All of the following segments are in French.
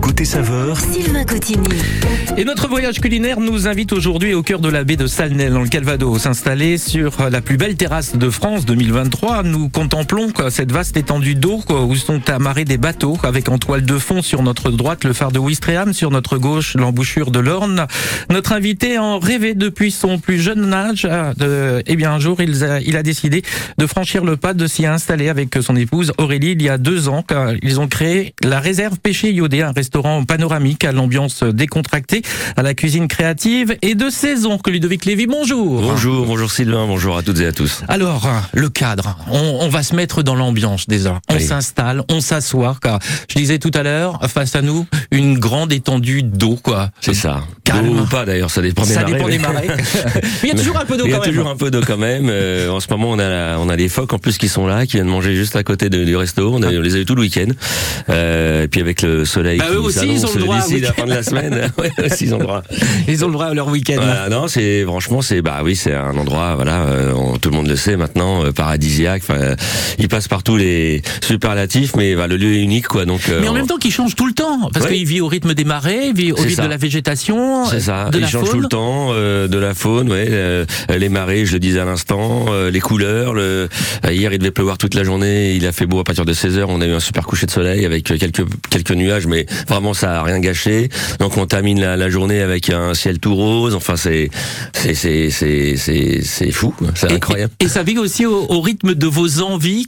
Côté saveur, Sylvain Cotigny. Et notre voyage culinaire nous invite aujourd'hui au cœur de la baie de Salnel, dans le Calvados. S'installer sur la plus belle terrasse de France 2023, nous contemplons quoi, cette vaste étendue d'eau quoi, où sont amarrés des bateaux, avec en toile de fond sur notre droite le phare de Ouistreham, sur notre gauche l'embouchure de l'Orne. Notre invité en rêvait depuis son plus jeune âge. Euh, eh bien, un jour, il a, il a décidé de franchir le pas, de s'y installer avec son épouse Aurélie il y a deux ans. Ils ont créé la réserve Pêché Iodé, un restaurant panoramique à l'ambiance décontractée, à la cuisine créative et de saison. Que Ludovic Lévy, bonjour. Bonjour, bonjour Sylvain, bonjour à toutes et à tous. Alors, le cadre, on, on va se mettre dans l'ambiance déjà. On Oui. s'installe, on s'assoit. car Je disais tout à l'heure, face à nous, une grande étendue d'eau, quoi. C'est ça. Calme. D'eau ou pas d'ailleurs, ça dépend des Ça marées. dépend des marées. Mais il y a toujours un peu d'eau Il y a quand même. toujours un peu d'eau quand même. Euh, en ce moment, on a la- on a des phoques en plus qui sont là, qui viennent manger juste à côté de- du resto. On, a, on les a eu tout le week-end. Euh, et puis avec le soleil Bah, eux aussi, ils ont le droit d'ici la fin de la semaine. ouais, aussi, ils ont le droit. Ils ont le droit à leur week-end. Voilà, non, c'est franchement, c'est bah oui, c'est un endroit, voilà, euh, tout le monde le sait maintenant, euh, paradisiaque. Euh, il passe par tous les superlatifs, mais bah, le lieu est unique, quoi. Donc, euh, Mais en même temps, qui change tout le temps, parce Ouais. qu'il vit au rythme des marées, il vit au rythme ça. de la végétation, C'est ça, de il la change tout faune. le temps, euh, de la faune, ouais, euh, les marées, je le disais à l'instant, euh, les couleurs. Le... hier, il devait pleuvoir toute la journée, il a fait beau à partir de 16 heures. On a eu un super coucher de soleil avec quelques quelques nuages, mais vraiment ça a rien gâché. Donc on termine la, la journée avec un ciel tout rose. Enfin, c'est c'est c'est c'est c'est fou, c'est incroyable. Et, et ça vit aussi au, au rythme de vos envies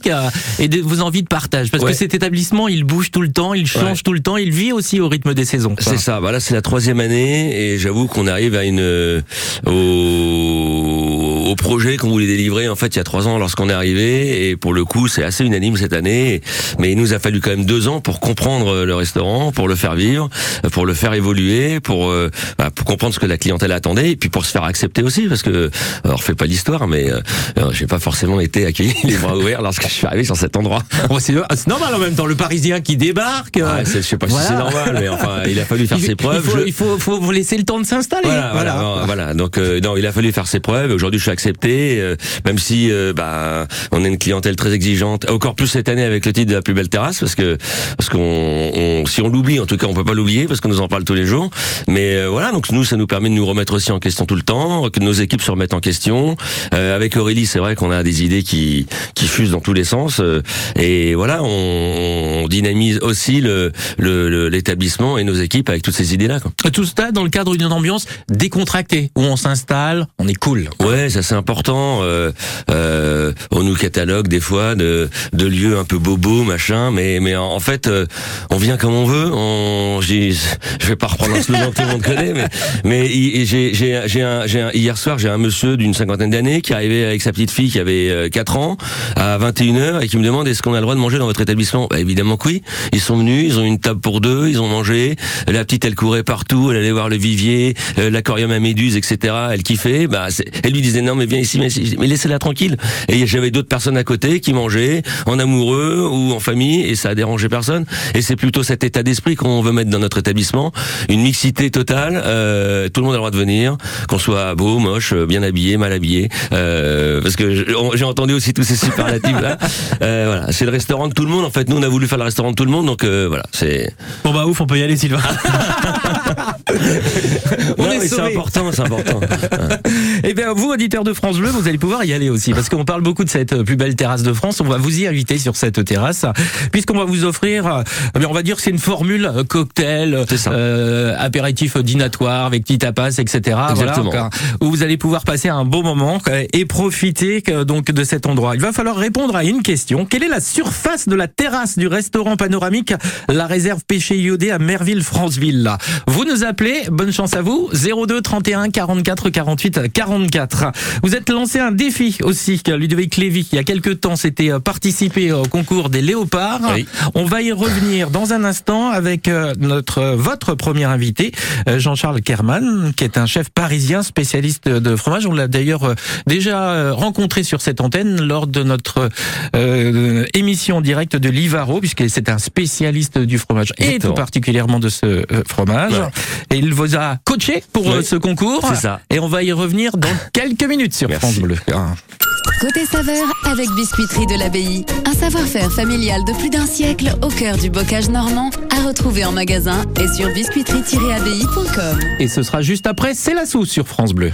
et de vos envies de partage. Parce Ouais. que cet établissement, il bouge tout le temps, il change Ouais. tout le temps, il vit aussi au rythme des saisons. C'est ça. Voilà, c'est la troisième année et j'avoue qu'on arrive à une euh, au, au projet qu'on voulait délivrer en fait il y a trois ans lorsqu'on est arrivé et pour le coup c'est assez unanime cette année. Mais il nous a fallu quand même deux ans pour comprendre le restaurant, pour le faire vivre, pour le faire évoluer, pour euh, bah, pour comprendre ce que la clientèle attendait et puis pour se faire accepter aussi parce que alors fait pas l'histoire mais euh, euh, j'ai pas forcément été accueilli les bras ouverts lorsque je suis arrivé sur cet endroit. Bon, c'est normal en même temps, le Parisien qui débarque. euh, Ouais, je sais pas voilà. si c'est normal mais enfin il a fallu faire il, ses il preuves. faut, Je- il faut, faut vous laisser le temps de s'installer. Voilà, voilà, voilà. voilà. Donc, euh, non, il a fallu faire ses preuves. Aujourd'hui, je suis accepté, euh, même si, euh, bah, on a une clientèle très exigeante. Encore plus cette année avec le titre de la plus belle terrasse, parce que, parce qu'on, on- si on l'oublie, en tout cas, on peut pas l'oublier, parce qu'on nous en parle tous les jours. Mais euh, voilà, donc nous, ça nous permet de nous remettre aussi en question tout le temps, que nos équipes se remettent en question. Euh, avec Aurélie, c'est vrai qu'on a des idées qui, qui fusent dans tous les sens. euh, et voilà, on, on dynamise aussi le, le- le- l'établissement et nos équipes avec toutes ces idées-là. Quoi. Tout ça dans le cadre d'une ambiance décontractée, où on s'installe, on est cool. Ouais, ça c'est important. Euh, euh, on nous catalogue des fois de, de lieux un peu bobos, machin, mais mais en, fait, euh, on vient comme on veut. On, je vais pas reprendre un slogan que tout le monde connaît, mais mais j'ai j'ai j'ai un, un- hier soir j'ai un monsieur d'une cinquantaine d'années qui arrivait avec sa petite fille qui avait euh, 4 ans à 21h et qui me demande est-ce qu'on a le droit de manger dans votre établissement? Bah, Évidemment que oui. Ils sont venus, ils ont une table pour deux, ils ont mangé. La petite elle courait partout, elle allait voir le vivier, euh, l'aquarium à méduses, etc. Elle kiffait. Bah, elle lui disait non mais viens ici, mais, mais laissez-la tranquille. Et j'avais d'autres personnes à côté qui mangeaient en amoureux ou en famille et ça a dérangé personne. Et c'est plutôt cet état d'esprit qu'on veut mettre dans notre établissement, une mixité totale. euh, tout le monde a le droit de venir, qu'on soit beau, moche, bien habillé, mal habillé. Euh, parce que j'ai entendu aussi tous ces superlatifs là. Euh, voilà, c'est le restaurant de tout le monde. En fait, nous on a voulu faire le restaurant de tout le monde, donc euh, voilà, c'est. Bon bah ouf, on peut y aller Sylvain. on Non, est mais c'est important, c'est important. Eh bien, vous, auditeurs de France Bleu, vous allez pouvoir y aller aussi, parce qu'on parle beaucoup de cette euh, plus belle terrasse de France. On va vous y inviter sur cette terrasse, puisqu'on va vous offrir, euh, eh bien, on va dire que c'est une formule euh, cocktail, euh, apéritif dînatoire avec petit tapas, etc. Voilà, Exactement. où vous allez pouvoir passer un bon moment et profiter donc de cet endroit. Il va falloir répondre à une question. Quelle est la surface de la terrasse du restaurant panoramique La Réserve Pêché Iodé à Merville-Franceville? Vous nous appelez, bonne chance à vous, 02 31 44 48 44. Vous êtes lancé un défi aussi, Ludovic Lévy. Il y a quelques temps, c'était euh, participer au concours des léopards. Oui. On va y revenir dans un instant avec euh, notre euh, votre premier invité, Jean-Charles Kerman, qui est un chef parisien spécialiste de fromage. On l'a d'ailleurs déjà rencontré sur cette antenne lors de notre euh, émission directe de Livaro, puisque c'est un spécialiste du fromage et tout particulièrement de ce fromage. Ouais. Et il vous a coaché pour Oui, ce concours. c'est ça. Et on va y revenir dans quelques minutes sur Merci. France Bleu. Ah. Côté saveur avec Biscuiterie de l'Abbaye. Un savoir-faire familial de plus d'un siècle au cœur du bocage normand à retrouver en magasin et sur biscuiterie-abbaye.com. Et ce sera juste après, c'est la sauce sur France Bleu.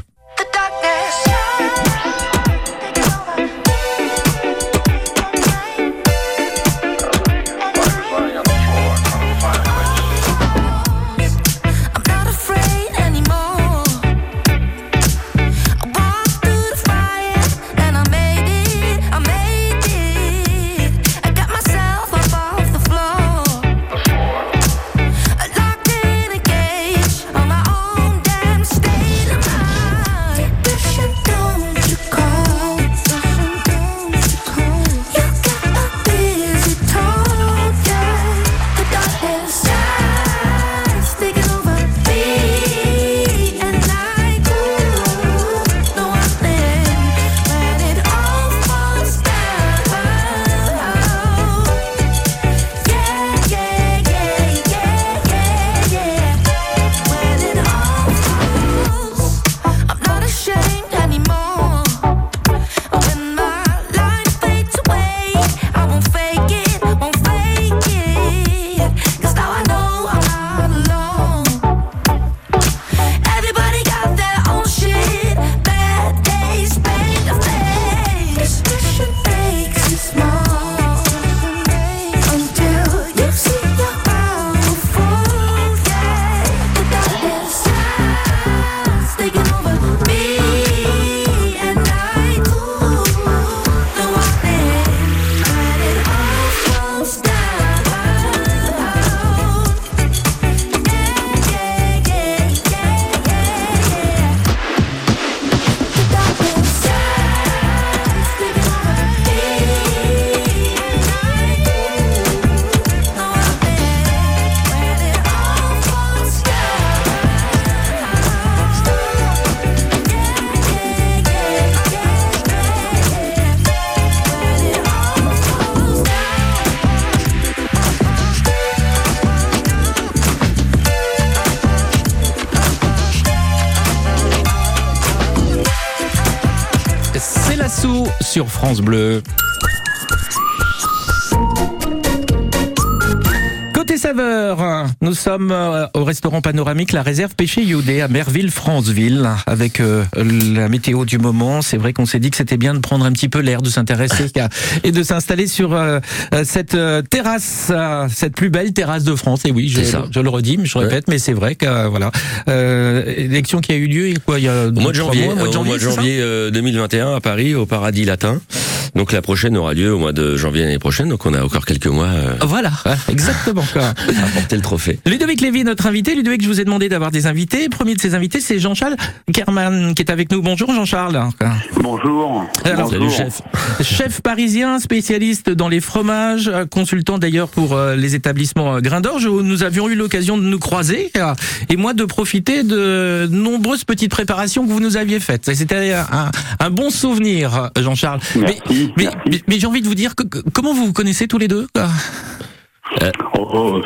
France Bleu. Sommes euh, au restaurant panoramique La Réserve Pêché Iodé à Merville, Franceville, avec euh, la météo du moment. C'est vrai qu'on s'est dit que c'était bien de prendre un petit peu l'air, de s'intéresser et de s'installer sur euh, cette euh, terrasse, cette plus belle terrasse de France. Et oui, je, C'est ça. je le redis, mais je répète, mais c'est vrai que voilà, euh, élection qui a eu lieu, il y a quoi, il y a Au mois de janvier, mois, au mois de janvier euh, 2021 à Paris, au Paradis Latin. Donc la prochaine aura lieu au mois de janvier l'année prochaine. Donc on a encore quelques mois Voilà, exactement. quoi. à porter le trophée. Ludovic Lévy, notre invité. Ludovic, je vous ai demandé d'avoir des invités. Premier de ces invités, c'est Jean-Charles Kerman qui est avec nous. Bonjour Jean-Charles. Bonjour. Alors, Salut chef. Chef parisien, spécialiste dans les fromages, consultant d'ailleurs pour euh, les établissements euh, Grain d'Orge, où nous avions eu l'occasion de nous croiser euh, et moi de profiter de nombreuses petites préparations que vous nous aviez faites. C'était un, un bon souvenir, Jean-Charles. Merci, mais mais, merci. mais- mais j'ai envie de vous dire, que, comment vous vous connaissez tous les deux Oh, oh,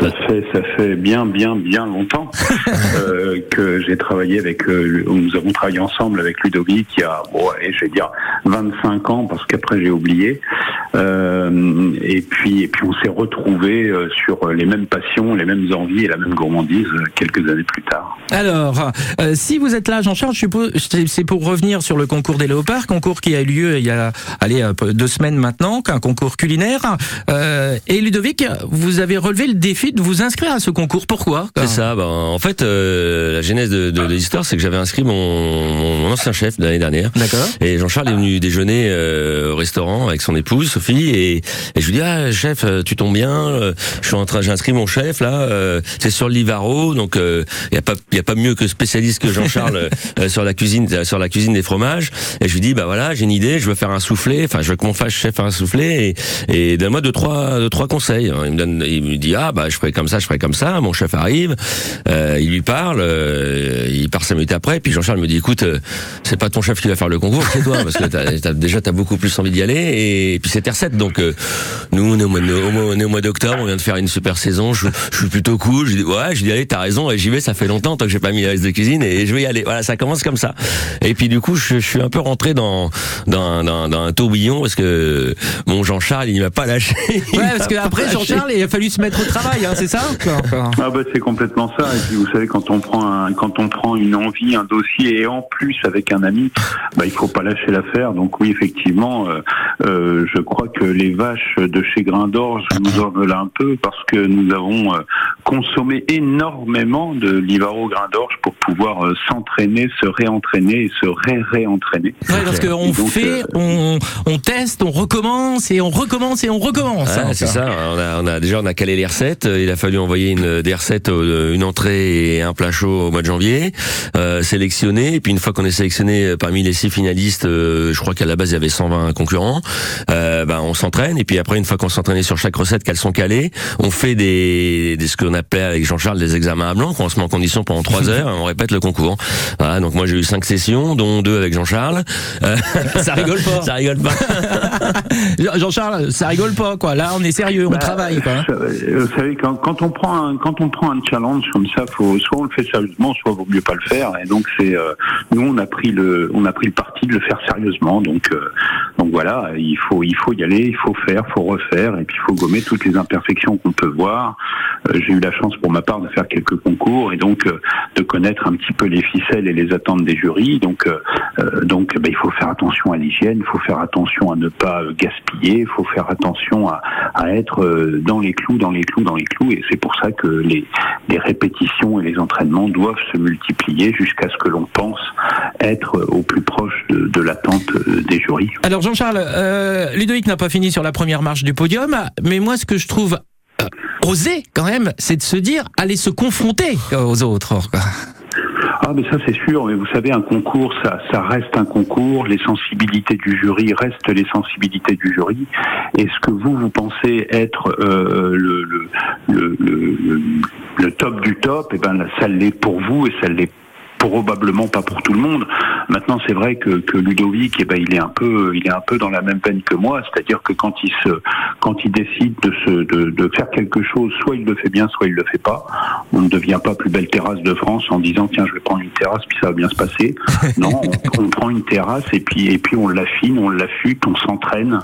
ça fait ça fait bien bien bien longtemps euh, que j'ai travaillé avec euh, nous avons travaillé ensemble avec Ludovic il y a bon, allez, je vais dire 25 ans parce qu'après j'ai oublié Euh, et puis et puis on s'est retrouvés euh, sur les mêmes passions, les mêmes envies et la même gourmandise quelques années plus tard. Alors, si vous êtes là, Jean-Charles, je suppose, c'est pour revenir sur le concours des léopards, concours qui a eu lieu il y a, allez, un deux semaines maintenant, qu'un concours culinaire. Et Ludovic, vous avez relevé le défi de vous inscrire à ce concours. Pourquoi? C'est ça. Ben, en fait, euh, la genèse de, de, de l'histoire, c'est que j'avais inscrit mon, mon ancien chef de l'année dernière. D'accord. Et Jean-Charles est venu déjeuner euh, au restaurant avec son épouse Sophie et, et je lui dis ah chef euh, tu tombes bien euh, je suis en train j'ai inscrit mon chef là euh, c'est sur le Livaro donc il y a pas il y a pas mieux que spécialiste que Jean-Charles euh, sur la cuisine sur la cuisine des fromages et je lui dis bah voilà j'ai une idée je veux faire un soufflé enfin je veux que mon fâche chef fasse un soufflé et, et donne-moi deux trois deux trois conseils il me donne, il me dit ah bah je ferai comme ça, je ferai comme ça. Mon chef arrive, euh, il lui parle, euh, il part cinq minutes après, puis Jean-Charles me dit écoute, euh, c'est pas ton chef qui va faire le concours, c'est toi, parce que t'as, t'as- déjà t'as beaucoup plus envie d'y aller, et, puis c'est R7, donc euh, nous on est au mois, mois- on est au mois d'octobre, on vient de faire une super saison, je, je suis plutôt cool, je dis ouais, je dis allez t'as raison, et j'y vais, ça fait longtemps tant que j'ai pas mis la liste de cuisine, et je vais y aller. Voilà, ça commence comme ça. Et puis du coup, je, je suis un peu rentré dans dans, dans, dans un tourbillon parce que mon Jean-Charles, il m'a pas lâché. Ouais, parce qu'après. Jean-Charles, il a fallu se mettre au travail, hein, c'est ça. Ah bah c'est complètement ça. Et puis vous savez quand on prend un, une envie, un dossier et en plus avec un ami, bah il faut pas lâcher l'affaire. Donc oui effectivement, euh, euh, je crois que les vaches de chez Grain d'Orge nous en veulent un peu parce que nous avons euh, consommé énormément de Livaro Grain d'Orge pour pouvoir euh, s'entraîner, se réentraîner et se ré-réentraîner. Ouais, parce qu'on fait, euh, on, on teste, on recommence et on recommence et on recommence. Ah, hein, c'est ça. On a, on a déjà on a calé les recettes. Il a fallu envoyer une des recettes, une entrée et un plat chaud au mois de janvier, euh, sélectionné. Et puis une fois qu'on est sélectionné parmi les six finalistes, euh, je crois qu'à la base il y avait 120 concurrents. Euh, ben on s'entraîne et puis après une fois qu'on s'entraîne sur chaque recette, qu'elles sont calées, on fait des, des ce qu'on appelait avec Jean-Charles des examens à blanc. On se met en condition pendant trois heures et on répète le concours. Voilà. Donc moi j'ai eu cinq sessions, dont deux avec Jean-Charles. Euh, Ça rigole pas. ça rigole pas. Jean- Jean-Charles, ça rigole pas, quoi. Là, on est sérieux, on Bah, travaille, quoi. euh, Vous savez, quand, quand on prend un, quand on prend un challenge comme ça, faut, soit on le fait sérieusement, soit vaut mieux pas le faire. Et donc c'est, euh, nous on a pris le, on a pris le parti de le faire sérieusement. Donc, euh, donc voilà, il faut, il faut y aller, il faut faire, faut refaire, et puis il faut gommer toutes les imperfections qu'on peut voir. Euh, J'ai eu la chance pour ma part de faire quelques concours et donc euh, de connaître un petit peu les ficelles et les attentes des jurys. Donc, euh, donc bah, il faut faire attention à l'hygiène, il faut faire attention à ne pas gaspiller, il faut faire attention à, à être dans les clous, dans les clous, dans les clous. Et c'est pour ça que les, les répétitions et les entraînements doivent se multiplier jusqu'à ce que l'on pense être au plus proche de, l'attente des jurys. Alors, Jean-Charles, Ludovic n'a pas fini sur la première marche du podium, mais moi, ce que je trouve euh, osé, quand même, c'est de se dire, aller se confronter aux autres. Ah, mais ça c'est sûr. Mais vous savez, un concours, ça, reste un concours. Les sensibilités du jury restent les sensibilités du jury. Et ce que vous vous pensez être euh, le, top du top, et ben ça l'est pour vous et ça l'est probablement pas pour tout le monde. Maintenant, c'est vrai que, que Ludovic, eh ben, il est un peu, il est un peu dans la même peine que moi, c'est-à-dire que quand il se, quand il décide de se, de, de faire quelque chose, soit il le fait bien, soit il le fait pas. On ne devient pas plus belle terrasse de France en disant tiens, je vais prendre une terrasse puis ça va bien se passer. Non, on, on prend une terrasse et puis et puis on l'affine, on l'affûte, on s'entraîne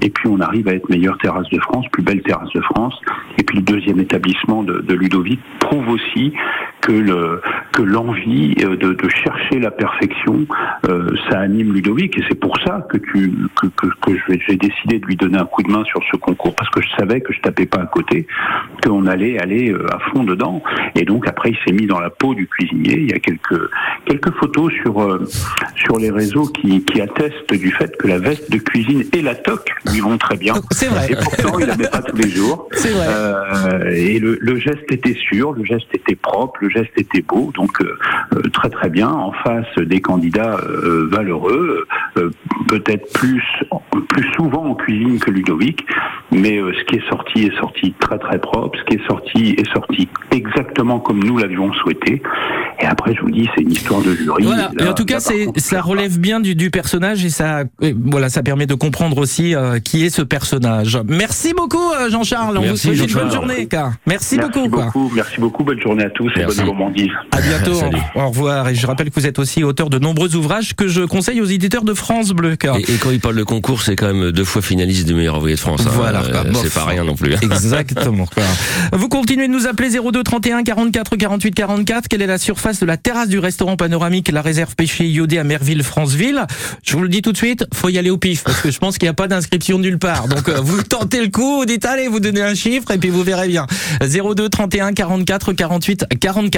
et puis on arrive à être meilleure terrasse de France, plus belle terrasse de France. Et puis le deuxième établissement de, de Ludovic prouve aussi que le que l'envie euh, de, de chercher la perfection, euh, ça anime Ludovic et c'est pour ça que tu que, que, que je vais- j'ai décidé de lui donner un coup de main sur ce concours parce que je savais que je tapais pas à côté, qu'on allait aller euh, à fond dedans. Et donc après il s'est mis dans la peau du cuisinier. Il y a quelques quelques photos sur euh, sur les réseaux qui, qui attestent du fait que la veste de cuisine et la toque lui vont très bien. C'est vrai. Et pourtant il la met pas tous les jours. C'est vrai. Euh, et le, le geste était sûr, le geste était propre, le geste était beau, donc euh, euh, très très bien. En face des candidats euh, valeureux, euh, peut-être plus plus souvent en cuisine que Ludovic, mais euh, ce qui est sorti est sorti très très propre, ce qui est sorti est sorti exactement comme nous l'avions souhaité. Et après, je vous dis, c'est une histoire de jury. Voilà. Là- et en tout cas, c'est, contre, ça relève bien du, du personnage et ça, et voilà, ça permet de comprendre aussi euh, qui est ce personnage. Merci beaucoup, Jean-Charles. On vous souhaite une bonne journée. Car. Merci, Merci beaucoup. merci beaucoup, bonne journée à tous et bonne gourmandise. À bientôt. Au revoir. Et je rappelle que vous êtes aussi auteur de nombreux ouvrages que je conseille aux éditeurs de France Bleu. Car. Et, et quand il parle de concours, c'est quand même deux fois finaliste du meilleur envoyé de France. hein. Voilà, Euh, c'est pas rien non plus. Exactement. quoi. Vous continuez de nous appeler 02 31 44 48 44. Quelle est la surface de la terrasse du restaurant panoramique La Réserve Pêché Iodé à Merville, Franceville Je vous le dis tout de suite, faut y aller au pif parce que je pense qu'il n'y a pas d'inscription nulle part. Donc euh, vous tentez le coup, vous dites allez, vous donnez un chiffre et puis vous verrez bien. 02 31 44 48 44.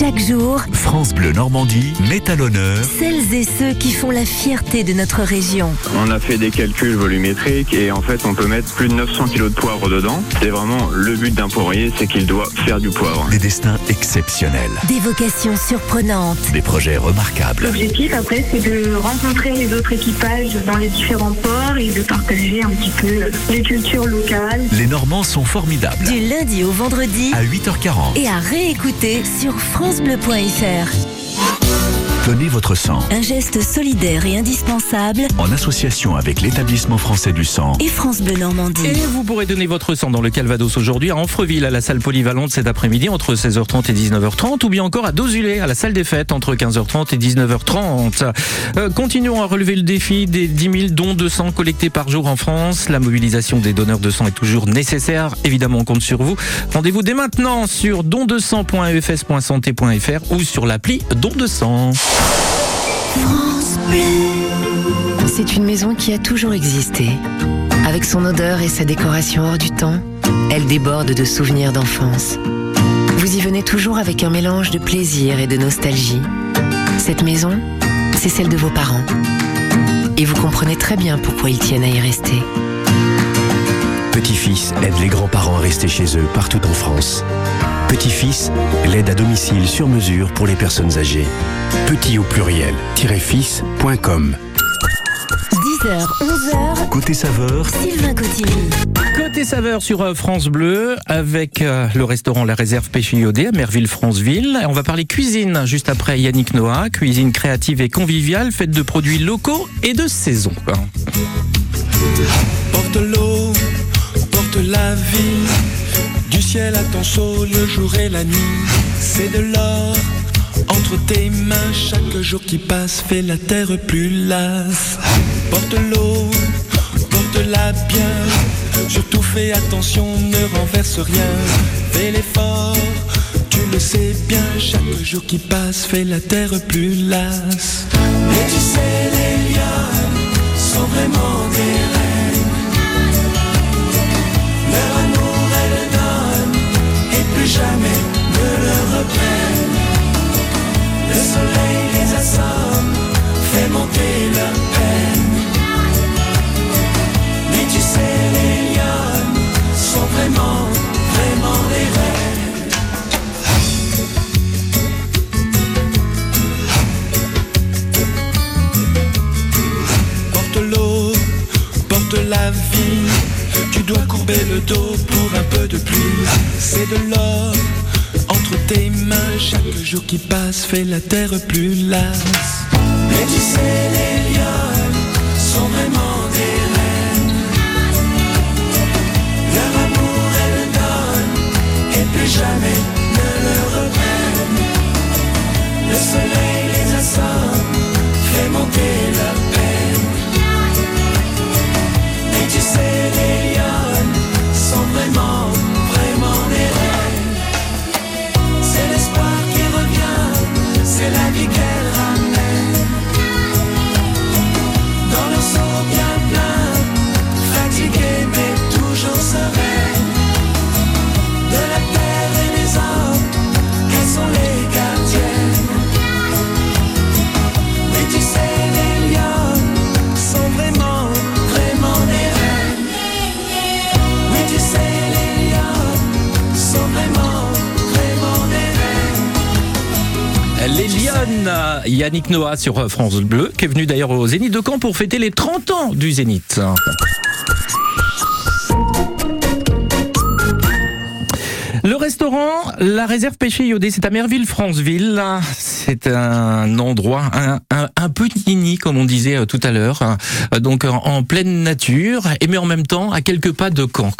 Chaque jour, France Bleu Normandie met à l'honneur celles et ceux qui font la fierté de notre région. On a fait des calculs volumétriques et en fait on peut mettre plus de 900 kilos de poivre dedans. C'est vraiment le but d'un poirier, c'est qu'il doit faire du poivre. des destins exceptionnels. Des vocations surprenantes. Des projets remarquables. L'objectif après c'est de rencontrer les autres équipages dans les différents ports et de partager un petit peu les cultures locales. Les Normands sont formidables. Du lundi au vendredi À 8h40, et à réécouter sur francebleu.fr. donnez votre sang Un geste solidaire et indispensable en association avec l'établissement français du sang. et France Bleu Normandie. Et vous pourrez donner votre sang dans le Calvados aujourd'hui à Anfreville, à la salle polyvalente cet après-midi entre 16h30 et 19h30, ou bien encore à Dozulé, à la salle des fêtes entre 15h30 et 19h30. Euh, continuons à relever le défi des 10 000 dons de sang collectés par jour en France. La mobilisation des donneurs de sang est toujours nécessaire. Évidemment, on compte sur vous. Rendez-vous dès maintenant sur dondesang.efs.santé.fr ou sur l'appli Don de sang. C'est une maison qui a toujours existé. Avec son odeur et sa décoration hors du temps, elle déborde de souvenirs d'enfance. Vous y venez toujours avec un mélange de plaisir et de nostalgie. Cette maison, c'est celle de vos parents. Et vous comprenez très bien pourquoi ils tiennent à y rester. Petit-fils aide les grands-parents à rester chez eux partout en France. Petit-fils, l'aide à domicile sur mesure pour les personnes âgées. Petit au pluriel, fils.com. 10h, 11h, Côté saveur, Sylvain Cotigny. Côté saveur sur euh, France Bleu avec euh, le restaurant La Réserve Pêche Iodé à Merville-Franceville. On va parler cuisine juste après Yannick Noah. Cuisine créative et conviviale faite de produits locaux et de saison. Porte l'eau, porte la vie, du ciel à ton saut, le jour et la nuit. C'est de l'or entre tes mains, chaque jour qui passe fait la terre plus lasse. Porte l'eau, porte-la bien, surtout fais attention, ne renverse rien. Fais l'effort, tu le sais bien, chaque jour qui passe fait la terre plus lasse. Et tu sais, les lions sont vraiment des jamais jour qui passe fait la terre plus lasse. Noah sur euh, France Bleu, qui est venu d'ailleurs au Zénith de Caen pour fêter les 30 ans du Zénith. Le restaurant La Réserve Pêché Iodé, c'est à Merville-Franceville. C'est un endroit un, peu nini, comme on disait euh, tout à l'heure. Euh, Donc en, en pleine nature, et mais en même temps à quelques pas de Caen.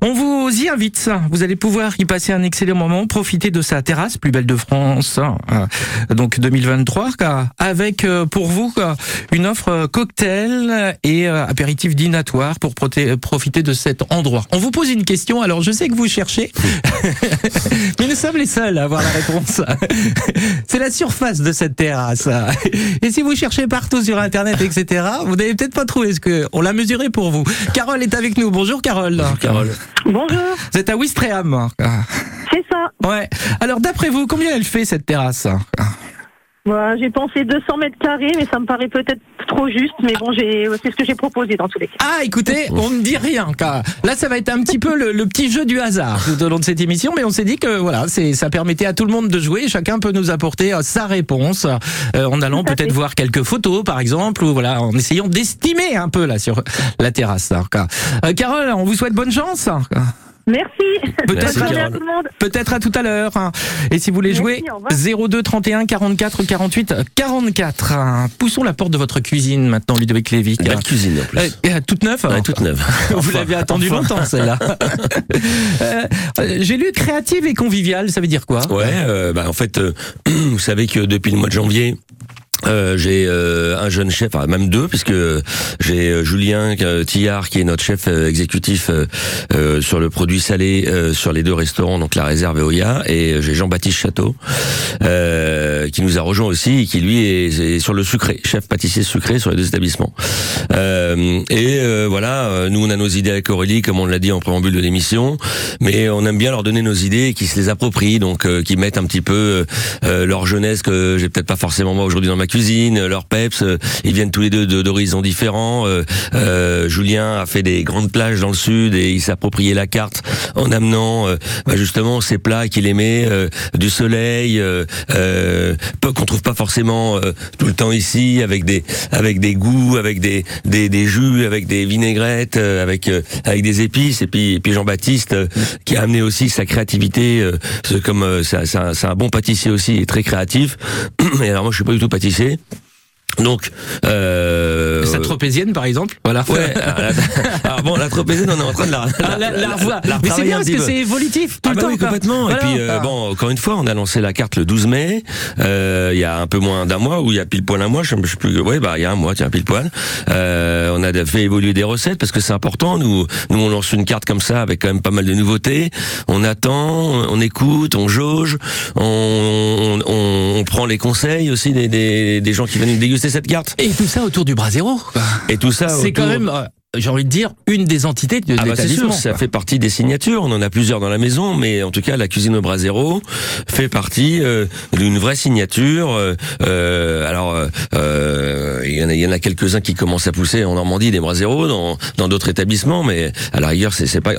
On vous y invite. Vous allez pouvoir y passer un excellent moment, profiter de sa terrasse, plus belle de France, euh, donc 2023, quoi, avec euh, pour vous une offre euh, cocktail et euh, apéritif dînatoire pour profiter de cet endroit. On vous pose une question, alors je sais que vous cherchez, mais nous sommes les seuls à avoir la réponse. C'est la surface de cette terrasse. Et si vous cherchez partout sur Internet, etc., vous n'avez peut-être pas trouvé ce que on l'a mesuré pour vous. Carole est avec nous. Bonjour Carole. Carole. Bonjour, Vous êtes à Ouistreham. c'est ça. Ouais. Alors d'après vous, combien elle fait cette terrasse? Voilà, j'ai pensé 200 mètres carrés, mais ça me paraît peut-être trop juste. Mais bon, c'est ce que j'ai proposé dans tous les cas. Ah, écoutez, on ne dit rien. Là, ça va être un petit peu le, le petit jeu du hasard tout au long de cette émission, mais on s'est dit que voilà, ça permettait à tout le monde de jouer. Chacun peut nous apporter euh, sa réponse euh, en allant peut-être voir quelques photos, par exemple, ou voilà, en essayant d'estimer un peu là sur la terrasse. là. Euh, Carole, on vous souhaite bonne chance. Merci. Peut-être à tout à tout à l'heure. Et si vous voulez jouer, au revoir. 02 31 44 48 44. Poussons la porte de votre cuisine maintenant, Ludovic Lévy. Belle cuisine, en plus. Euh, euh, toute neuve Ouais, toute neuve. Vous Enfin, l'avez attendu enfin. longtemps, celle-là. Euh, euh, J'ai lu créative et conviviale, ça veut dire quoi? Ouais, euh, bah, en fait, euh, vous savez que depuis le mois de janvier, euh, j'ai euh, un jeune chef, enfin même deux, puisque j'ai euh, Julien euh, Tillard qui est notre chef euh, exécutif euh, sur le produit salé sur les deux restaurants, donc la Réserve et Oya, et j'ai Jean-Baptiste Château qui nous a rejoint aussi et qui lui est, sur le sucré, chef pâtissier sucré sur les deux établissements. Et voilà, nous on a nos idées avec Aurélie, comme on l'a dit en préambule de l'émission, mais on aime bien leur donner nos idées et qu'ils se les approprient, donc qu'ils mettent un petit peu leur jeunesse que j'ai peut-être pas forcément moi aujourd'hui dans ma cuisine, euh, leur peps, euh, ils viennent tous les deux de- d'horizons différents. Euh, Julien a fait des grandes plages dans le sud et il s'est approprié la carte en amenant bah, justement ces plats qu'il aimait, du soleil, peu- qu'on trouve pas forcément tout le temps ici, avec des avec des goûts, avec des des, des jus, avec des vinaigrettes, avec avec des épices. Et puis Jean-Baptiste qui a amené aussi sa créativité, comme c'est c'est un, c'est un bon pâtissier aussi et très créatif. Et alors moi je suis pas du tout pâtissier. bizi Donc, euh, Sa tropézienne, par exemple Voilà. Ouais. alors, la- alors bon, la tropézienne, on est en train de la, Ah, la- la revoir. Mais c'est bien parce que c'est évolutif tout Ah le bah temps. oui, complètement. Voilà. Et puis, euh, Ah. bon, encore une fois, on a lancé la carte le 12 mai. Euh, il y a un peu moins d'un mois, ou il y a pile poil un mois, je ne sais plus. Ouais, bah, il y a un mois, tiens, pile poil. Euh, on a fait évoluer des recettes parce que c'est important. Nous, nous, on lance une carte comme ça avec quand même pas mal de nouveautés. On attend, on écoute, on jauge, on, on, on prend les conseils aussi des, des, des gens qui viennent déguster cette carte. Et tout ça autour du Brasero. quoi. Et tout ça C'est quand autour- même, euh, j'ai envie de dire, une des entités de Ah bah c'est sûr, ça fait partie des signatures. On en a plusieurs dans la maison, mais en tout cas, la cuisine au Brasero fait partie euh, d'une vraie signature. Euh, euh, alors, euh, euh, il y en a, il y en a quelques-uns qui commencent à pousser en Normandie des Brasero, dans dans d'autres établissements, mais à la rigueur, c'est pas.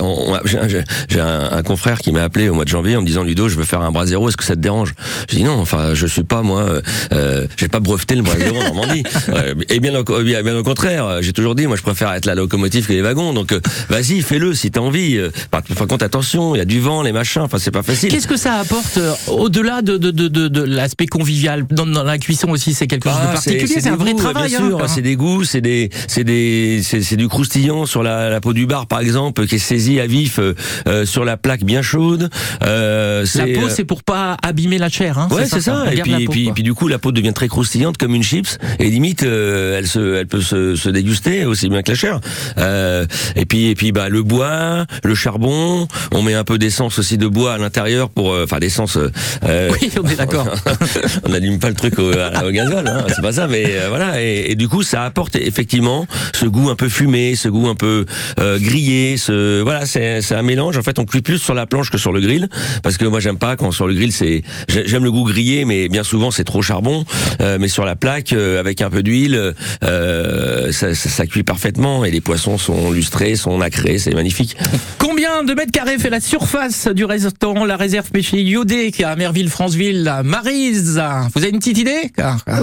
J'ai un, un confrère qui m'a appelé au mois de janvier en me disant Ludo, je veux faire un Brasero, est-ce que ça te dérange? J'ai dit non, enfin, je suis pas moi, euh, euh, j'ai pas breveté le Brasero en Normandie. Euh, et bien, au- bien, bien au contraire, j'ai toujours dit, moi, je préfère être la locomotive que les wagons. Donc, euh, vas-y, fais-le si t'as envie. Euh, Par, contre, attention, il y a du vent, les machins. Enfin, c'est pas facile. Qu'est-ce que ça apporte euh, au-delà de, de, de, de, de l'aspect convivial dans, dans la cuisson aussi C'est quelque chose de Ah, particulier, c'est un vrai goûts, travail. Bien hein, sûr, quoi. c'est des goûts, c'est des, c'est des, c'est c'est du croustillant sur la, la peau du bar, par exemple, qui est saisi à vif euh, sur la plaque bien chaude. Euh, La peau, c'est pour pas abîmer la chair. Hein, Ouais, c'est ça. Et puis, et puis, puis du coup, la peau devient très croustillante comme une chips. Et limite, euh, elle se, elle peut se, se déguster aussi bien que la chair. Euh, et puis, et puis, bah, le bois, le charbon. On met un peu d'essence aussi de bois à l'intérieur pour, euh, enfin, d'essence. euh, Oui, on est d'accord. on n'allume pas le truc au, à- au gazole, hein, c'est pas ça, mais euh, voilà. Et, et du coup, ça apporte effectivement ce goût un peu fumé, ce goût un peu euh, grillé. Ce voilà, c'est c'est un mélange. En fait, on cuit plus sur la planche que sur le grill, parce que moi, j'aime pas quand sur le grill, c'est j'ai- j'aime le goût grillé, mais bien souvent c'est trop charbon. Euh, mais sur la plaque, euh, avec un peu d'huile, euh, ça, ça, ça cuit parfaitement. Et les poissons sont lustrés, sont nacrés, c'est magnifique. Combien de mètres carrés fait la surface du restaurant La Réserve Pêché Iodé qui est à Merville, Franceville Marise, vous avez une petite idée?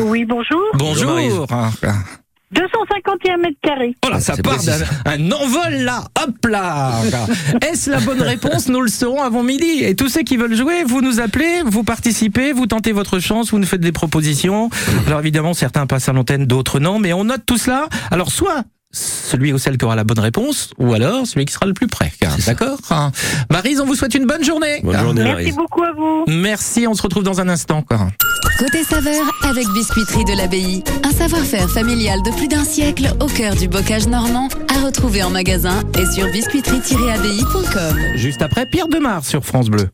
Oui, bonjour. Bonjour. 251 mètres carrés. Oh là, ça part d'un un envol là, hop là Est-ce la bonne réponse? Nous le saurons avant midi. Et tous ceux qui veulent jouer, vous nous appelez, vous participez, vous tentez votre chance, vous nous faites des propositions. Alors évidemment, certains passent à l'antenne, d'autres non, mais on note tout cela. Alors soit celui ou celle qui aura la bonne réponse, ou alors celui qui sera le plus près. D'accord Hein. Marise, on vous souhaite une bonne journée. Bonne journée, Merci beaucoup à vous. Merci, on se retrouve dans un instant. quoi. Côté saveur avec Biscuiterie de l'Abbaye. Un savoir-faire familial de plus d'un siècle au cœur du bocage normand à retrouver en magasin et sur biscuiterie-abbaye.com. Juste après, Pierre Demar sur France Bleu.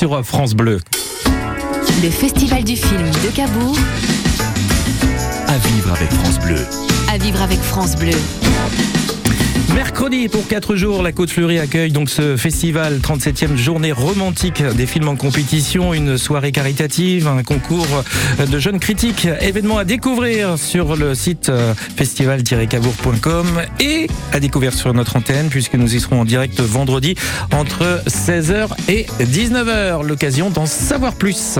Sur France Bleu. Le Festival du film de Cabourg, À vivre avec France Bleu. à vivre avec France Bleu. Mercredi, pour 4 jours, la Côte Fleurie accueille donc ce festival, 37e journée romantique des films en compétition, une soirée caritative, un concours de jeunes critiques, événement à découvrir sur le site euh, festival-cabourg.com et à découvrir sur notre antenne puisque nous y serons en direct vendredi entre 16h et 19h. L'occasion d'en savoir plus.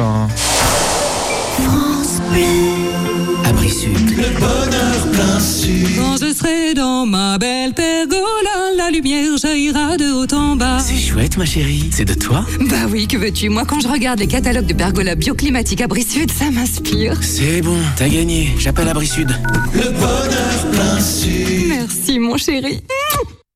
Sud. Le bonheur plein sud. Quand je serai dans ma belle pergola, la lumière jaillira de haut en bas. C'est chouette, ma chérie. C'est de toi Bah oui, que veux-tu? Moi, quand je regarde les catalogues de pergola bioclimatiques Abri Sud, ça m'inspire. C'est bon, t'as gagné. J'appelle Abri Sud. Le bonheur plein sud. Merci, mon chéri.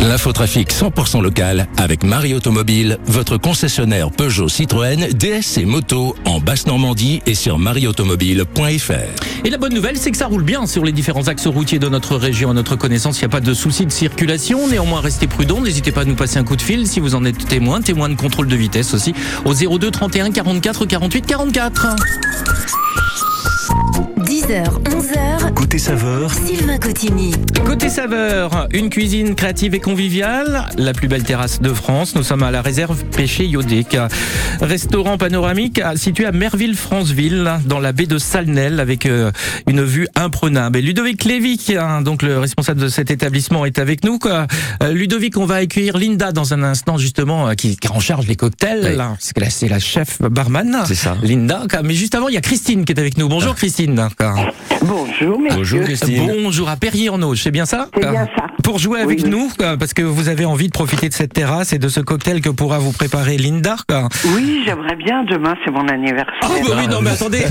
L'infotrafic 100% local avec Marie Automobile, votre concessionnaire Peugeot Citroën, DS et Moto en Basse-Normandie et sur marieautomobile.fr. Et la bonne nouvelle, c'est que ça roule bien sur les différents axes routiers de notre région. À notre connaissance, il n'y a pas de souci de circulation. Néanmoins, restez prudents. N'hésitez pas à nous passer un coup de fil si vous en êtes témoin. Témoin de contrôle de vitesse aussi au 02 31 44 48 44. 10h, 11h. Côté saveur, Sylvain Cotigny. Côté saveur, une cuisine créative et conviviale, la plus belle terrasse de France. Nous sommes à la réserve Pêché Iodéque. Restaurant panoramique situé à Merville-Franceville, dans la baie de Salnel, avec euh, une vue imprenable. Et Ludovic Lévy, donc le responsable de cet établissement, est avec nous. Euh, Ludovic, on va accueillir Linda dans un instant, justement, euh, qui, est en charge des cocktails. Oui. C'est la chef barman. C'est ça. Linda. Mais juste avant, il y a Christine qui est avec nous. Bonjour Christine. Bonjour, messieurs. Bonjour Christine. Bonjour à Perrier-en-Auge, c'est bien ça C'est bien ça. Pour jouer avec Oui, oui. nous, quoi, parce que vous avez envie de profiter de cette terrasse et de ce cocktail que pourra vous préparer Linda. Oui, j'aimerais bien. Demain, c'est mon anniversaire. Ah bah oui, non mais attendez.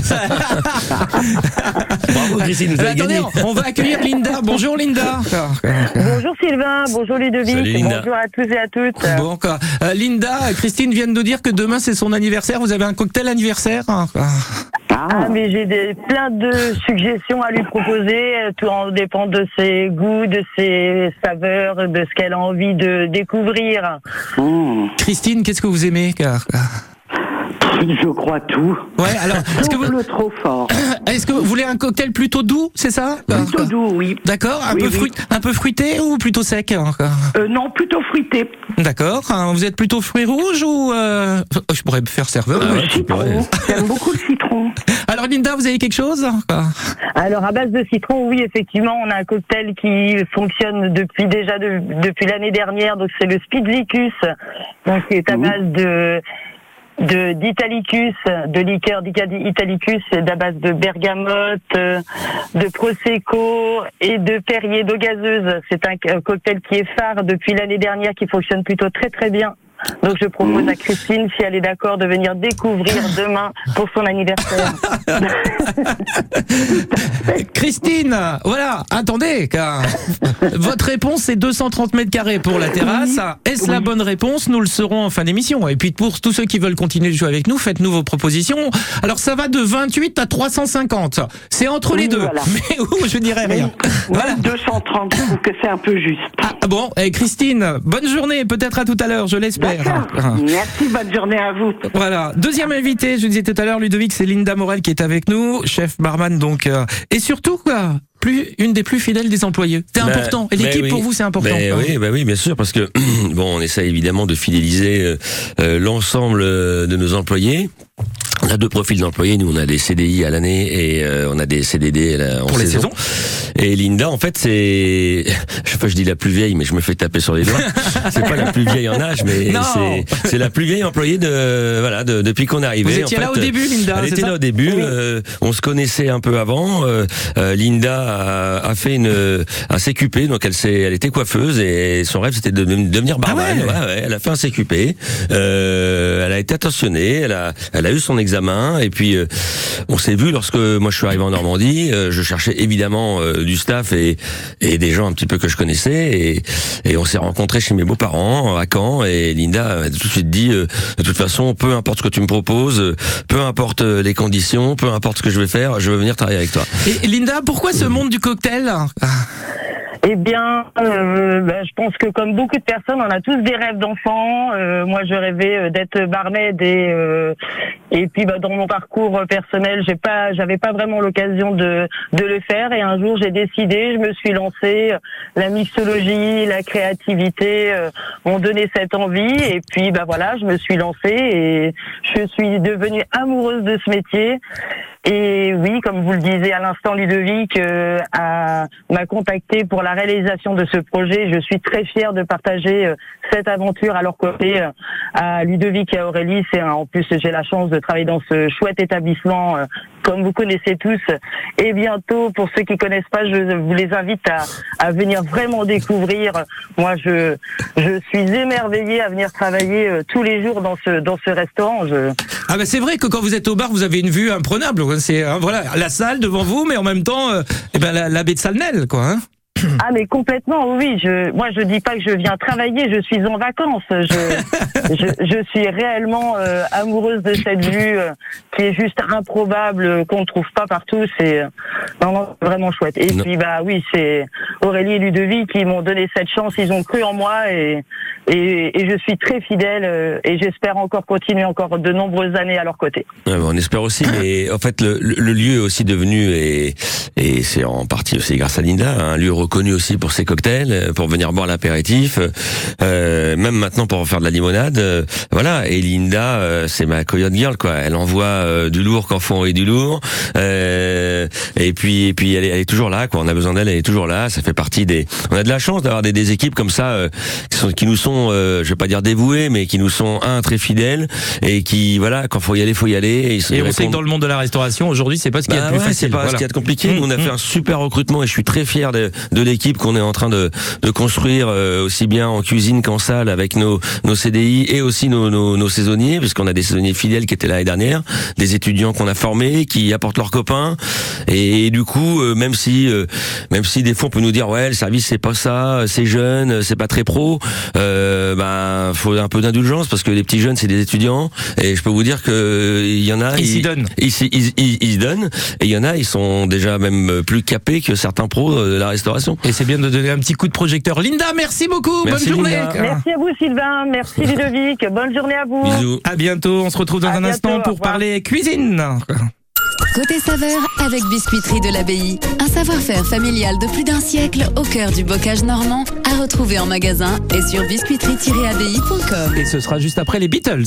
Bravo Christine, vous Euh, avez attendez, gagné. on va accueillir Linda. Bonjour Linda. Bonjour Sylvain, bonjour Ludovic, Salut, Linda. bonjour à tous et à toutes. Bon, quoi. Euh, Linda, Christine vient de nous dire que demain c'est son anniversaire. Vous avez un cocktail anniversaire hein. Ah, mais j'ai des, plein de suggestions à lui proposer, euh, tout en dépend de ses goûts, de ses saveurs, de ce qu'elle a envie de découvrir. Christine, qu'est-ce que vous aimez Je crois tout. Ouais, alors, est-ce que vous, le trop fort. est-ce que vous voulez un cocktail plutôt doux, c'est ça Plutôt doux, oui. D'accord, un Oui, peu oui. fruit, un peu fruité ou plutôt sec hein, Euh, non, plutôt fruité. D'accord. hein, Vous êtes plutôt fruits rouges ou euh, Je pourrais me faire serveur. Euh, pourrais. J'aime beaucoup le citron. Alors Linda, vous avez quelque chose Quoi Alors à base de citron, oui, effectivement, on a un cocktail qui fonctionne depuis déjà de- depuis l'année dernière. Donc c'est le Speedlicus, donc qui est à base de de d'Italicus, de liqueur d'Icadi- Italicus c'est à base de bergamote, euh, de prosecco et de Perrier d'eau gazeuse. C'est un cocktail qui est phare depuis l'année dernière, qui fonctionne plutôt très très bien. Donc je propose à Christine, si elle est d'accord, de venir découvrir demain pour son anniversaire. Christine, voilà, attendez, car votre réponse c'est 230 mètres carrés pour la terrasse. Est-ce la bonne réponse? Nous le saurons en fin d'émission. Et puis pour tous ceux qui veulent continuer de jouer avec nous, faites-nous vos propositions. Alors ça va de 28 à 350. C'est entre les deux. voilà. Mais où? Je dirais rien. Voilà. 230, je trouve que c'est un peu juste. Ah bon, et Christine, bonne journée, peut-être à tout à l'heure, je l'espère. Merci, bonne journée à vous. Voilà, deuxième invité, je disais tout à l'heure, Ludovic, c'est Linda Morel qui est avec nous, chef barman donc, euh, et surtout quoi, plus une des plus fidèles des employés. C'est Bah, important. Et l'équipe bah oui. pour vous, c'est important. Bah oui, bah oui, bien sûr, parce que bon, on essaie évidemment de fidéliser euh, euh, l'ensemble euh, de nos employés. On a deux profils d'employés. Nous, on a des CDI à l'année et euh, on a des CDD là, en Pour les saison. Et Linda, en fait, c'est, je sais pas, je dis la plus vieille, mais je me fais taper sur les doigts. c'est pas la plus vieille en âge, mais c'est, c'est la plus vieille employée de, voilà, de, depuis qu'on est arrivé. Vous étiez En là fait, au début, Linda, Elle était là au début. euh, on se connaissait un peu avant. euh, euh, Linda a, a fait une, un CQP, donc elle s'est, elle était coiffeuse et son rêve c'était de, de devenir barman. ouais. ouais, elle a fait un CQP. Euh, elle a été attentionnée. Elle a, elle a eu son examen et puis euh, on s'est vu lorsque moi je suis arrivé en Normandie. euh, je cherchais évidemment euh, du staff et, et des gens un petit peu que je connaissais et, et on s'est rencontrés chez mes beaux-parents à Caen et Linda a tout de suite dit euh, de toute façon peu importe ce que tu me proposes, peu importe euh, les conditions, peu importe ce que je vais faire, je veux venir travailler avec toi. Et Linda, pourquoi ce monde du cocktail? Eh bien, euh, ben, je pense que comme beaucoup de personnes, on a tous des rêves d'enfants. Euh, moi, je rêvais euh, d'être barmaid et euh, et puis bah, dans mon parcours personnel, j'ai pas, j'avais pas vraiment l'occasion de de le faire. Et un jour, j'ai décidé, je me suis lancée. La mixologie, la créativité m'ont donné cette envie. Et puis, bah voilà, je me suis lancée et je suis devenue amoureuse de ce métier. Et oui, comme vous le disiez à l'instant, Ludovic euh, m'a contacté pour la réalisation de ce projet. Je suis très fière de partager euh, cette aventure à leur côté euh, à Ludovic et à Aurélie. C'est en plus j'ai la chance de travailler dans ce chouette établissement, comme vous connaissez tous. Et bientôt, pour ceux qui connaissent pas, je vous les invite à, à venir vraiment découvrir. Moi, je je suis émerveillée à venir travailler euh, tous les jours dans ce dans ce restaurant. Je, Ah ben c'est vrai que quand vous êtes au bar, vous avez une vue imprenable. C'est hein, voilà la salle devant vous, mais en même temps, euh, eh ben la, la baie de Salnel, quoi. Hein Ah mais complètement oui. Je, moi je dis pas que je viens travailler, je suis en vacances. Je, je, je suis réellement euh, amoureuse de cette vue euh, qui est juste improbable, euh, qu'on ne trouve pas partout. C'est euh, vraiment chouette. Et puis bah oui, c'est Aurélie et Ludovic qui m'ont donné cette chance. Ils ont cru en moi et et, et je suis très fidèle euh, et j'espère encore continuer encore de nombreuses années à leur côté. Bah, on espère aussi, mais en fait le, lieu est aussi devenu et, et c'est en partie aussi grâce à Linda un lieu reconnu aussi pour ses cocktails, pour venir boire l'apéritif, euh, même maintenant pour faire de la limonade, euh, voilà. Et Linda, euh, c'est ma coyote girl quoi. Elle envoie euh, du lourd quand faut envoyer du lourd, euh, et puis et puis elle est, elle est toujours là quoi. On a besoin d'elle, elle est toujours là. Ça fait partie des. On a de la chance d'avoir des, des équipes comme ça euh, qui, sont, qui nous sont, euh, je vais pas dire dévouées, mais qui nous sont un très fidèles et qui voilà quand faut y aller, faut y aller. Et, ils se- Et ils on sait que dans le monde de la restauration aujourd'hui, c'est pas ce qu'il y a bah de plus ouais, facile. C'est pas voilà. ce qu'il y a de compliqué. Nous, on a Mmh, fait un super recrutement et je suis très fier de, de l'équipe qu'on est en train de, de construire euh, aussi bien en cuisine qu'en salle avec nos, nos CDI et aussi nos, nos, nos saisonniers, puisqu'on a des saisonniers fidèles qui étaient là l'année dernière, des étudiants qu'on a formés, qui apportent leurs copains. Et, du coup, euh, même si euh, même si des fois on peut nous dire ouais le service c'est pas ça, c'est jeune, c'est pas très pro, euh, bah faut un peu d'indulgence parce que les petits jeunes c'est des étudiants et je peux vous dire que euh, il y en a Ils s'y donnent. ils, s'y- ils, ils, donnent et il y en a ils sont déjà même plus capés que certains pros de la restauration. Et c'est bien de donner un petit coup de projecteur. Linda, merci beaucoup. Merci, Bonne journée. Linda. Merci à vous Sylvain, merci Ludovic, bonne journée à vous. Bisous. À bientôt. On se retrouve dans À un bientôt, instant pour revoir. Parler cuisine. Côté saveur avec Biscuiterie de l'Abbaye. Un savoir-faire familial de plus d'un siècle au cœur du bocage normand à retrouver en magasin et sur biscuiterie-abbaye.com. Et ce sera juste après les Beatles.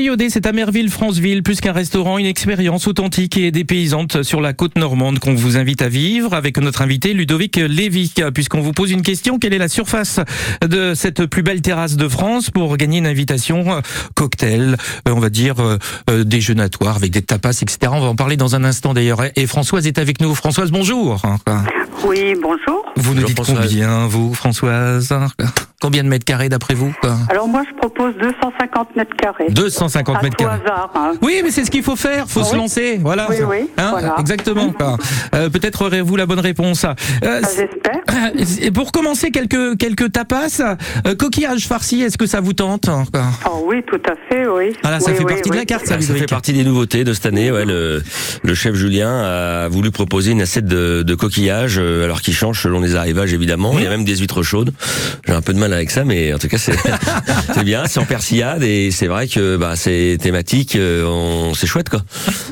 Iodé, c'est à Merville, Franceville, plus qu'un restaurant, une expérience authentique et dépaysante sur la côte normande qu'on vous invite à vivre avec notre invité Ludovic Lévy. Puisqu'on vous pose une question, quelle est la surface de cette plus belle terrasse de France pour gagner une invitation euh, cocktail, euh, on va dire euh, euh, déjeunatoire avec des tapas, etc. On va en parler dans un instant d'ailleurs. Et Françoise est avec nous. Françoise, bonjour. Oui, bonjour. Vous nous dites combien, vous, Françoise? Combien de mètres carrés d'après vous quoi Alors moi, je propose 250 mètres carrés. 250 À mètres tout carrés. hasard. hein. Oui, mais c'est ce qu'il faut faire. Faut Ah se oui. lancer. Voilà. Oui, oui, Hein, voilà. Exactement. Euh, Peut-être aurez-vous la bonne réponse. Euh, J'espère. et pour commencer, quelques quelques tapas. Euh, coquillage farci, est-ce que ça vous tente hein, Oh oui, tout à fait, oui. Ah là, ça Oui, fait oui, partie de la carte, ça, Ça, fait partie des nouveautés de cette année. Ouais, le, le chef Julien a voulu proposer une assiette de, de coquillages, euh, alors qui change selon les arrivages évidemment. Il y a même des huîtres chaudes. J'ai un peu de mal avec ça, mais en tout cas c'est c'est bien. C'est en persillade et c'est vrai que bah c'est thématique. euh, on- C'est chouette quoi.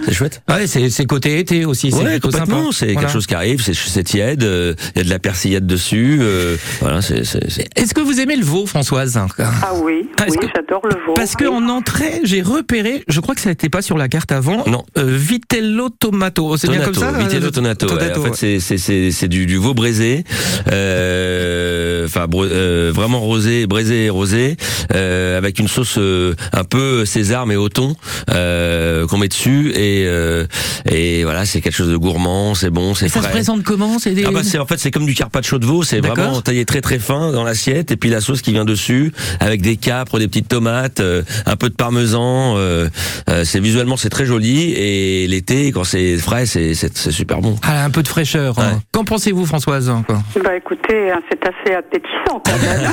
C'est chouette. Ouais, c'est c'est côté été aussi. c'est Ouais, plutôt complètement. sympa. C'est Voilà. quelque chose qui arrive. C'est c'est tiède. euh, Il y a de la persillade dessus. euh, voilà, c'est c'est- c'est- Est-ce que vous aimez le veau, Françoise? Ah oui, oui, que- j'adore le veau. Parce qu'en entrée, j'ai repéré, je crois que ça n'était pas sur la carte avant, Non. euh, Vitello Tomato. C'est bien comme ça Vitello euh, Tonato. ouais. En fait, ouais. c'est c'est du du veau braisé, enfin euh, vraiment rosé, braisé et rosé, euh, avec une sauce euh, un peu César mais au thon euh, qu'on met dessus et euh, et voilà, c'est quelque chose de gourmand, c'est bon, c'est Et ça se frais. présente comment C'est des... Ah bah c'est en fait c'est comme du carpaccio de veau, c'est vraiment taillé très très fin dans l'assiette et puis la sauce qui vient dessus avec des capres, des petites tomates, euh, un peu de parmesan. euh, euh, c'est visuellement c'est très joli et l'été quand c'est frais c'est c'est c'est super bon. Ah, un peu de fraîcheur. hein. Qu'en pensez-vous, Françoise hein, quoi Bah écoutez, hein, c'est assez appétissant quand même.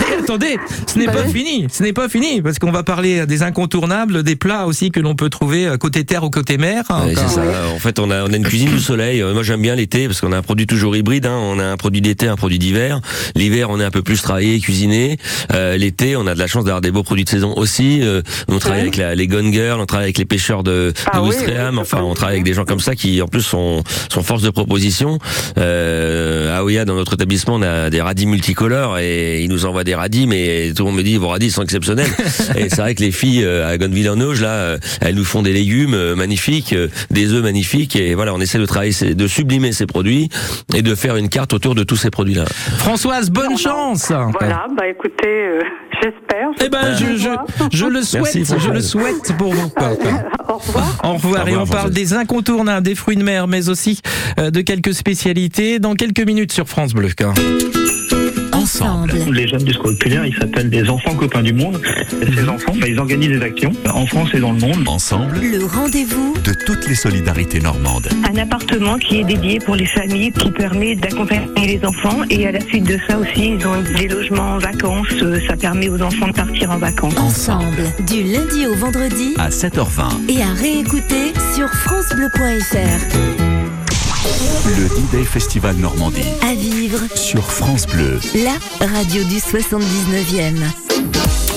Et attendez, ce n'est pas fini, ce n'est pas fini, parce qu'on va parler des incontournables, des plats aussi que l'on peut trouver euh, côté terre ou côté mer. hein, Ouais, ça. En fait, on a, on a une cuisine du soleil. Euh, Moi, j'aime bien l'été parce qu'on a un produit toujours hybride. Hein. On a un produit d'été, un produit d'hiver. L'hiver, on est un peu plus travaillé, cuisiné. Euh, l'été, on a de la chance d'avoir des beaux produits de saison aussi. Euh, on travaille avec la- les Gone Girls, on travaille avec les pêcheurs de, Ah de oui, Ouistreham. oui, enfin, on travaille avec des gens comme ça qui, en plus, sont, sont force de proposition. Euh, à Oya, dans notre établissement, on a des radis multicolores et ils nous envoient des radis, mais tout le monde me dit vos radis sont exceptionnels. et c'est vrai que les filles euh, à Gonneville-en-Auge, là, euh, elles nous font des légumes euh, magnifiques, euh, des œufs magnifiques, et voilà, on essaie de travailler, de sublimer ces produits et de faire une carte autour de tous ces produits-là. Françoise, bonne chance Voilà, bah écoutez, euh, j'espère. Eh ben, je, je, je le souhaite, Merci, je le souhaite pour vous. Au revoir. Au revoir. Au Et on parle des incontournables, des fruits de mer, mais aussi euh, de quelques spécialités dans quelques minutes sur France Bleu. Ensemble. Les jeunes du scolaire, ils s'appellent des enfants copains du monde. Et ces enfants, bah, ils organisent des actions en France et dans le monde. Ensemble, Le rendez-vous de toutes les solidarités normandes. Un appartement qui est dédié pour les familles, qui permet d'accompagner les enfants. Et à la suite de ça aussi, ils ont des logements en vacances. Euh, Ça permet aux enfants de partir en vacances. Ensemble. Du lundi au vendredi À 7h20, et à réécouter sur FranceBleu.fr. le D-Day Festival Normandie. À vivre, Sur France Bleu. la radio du 79e.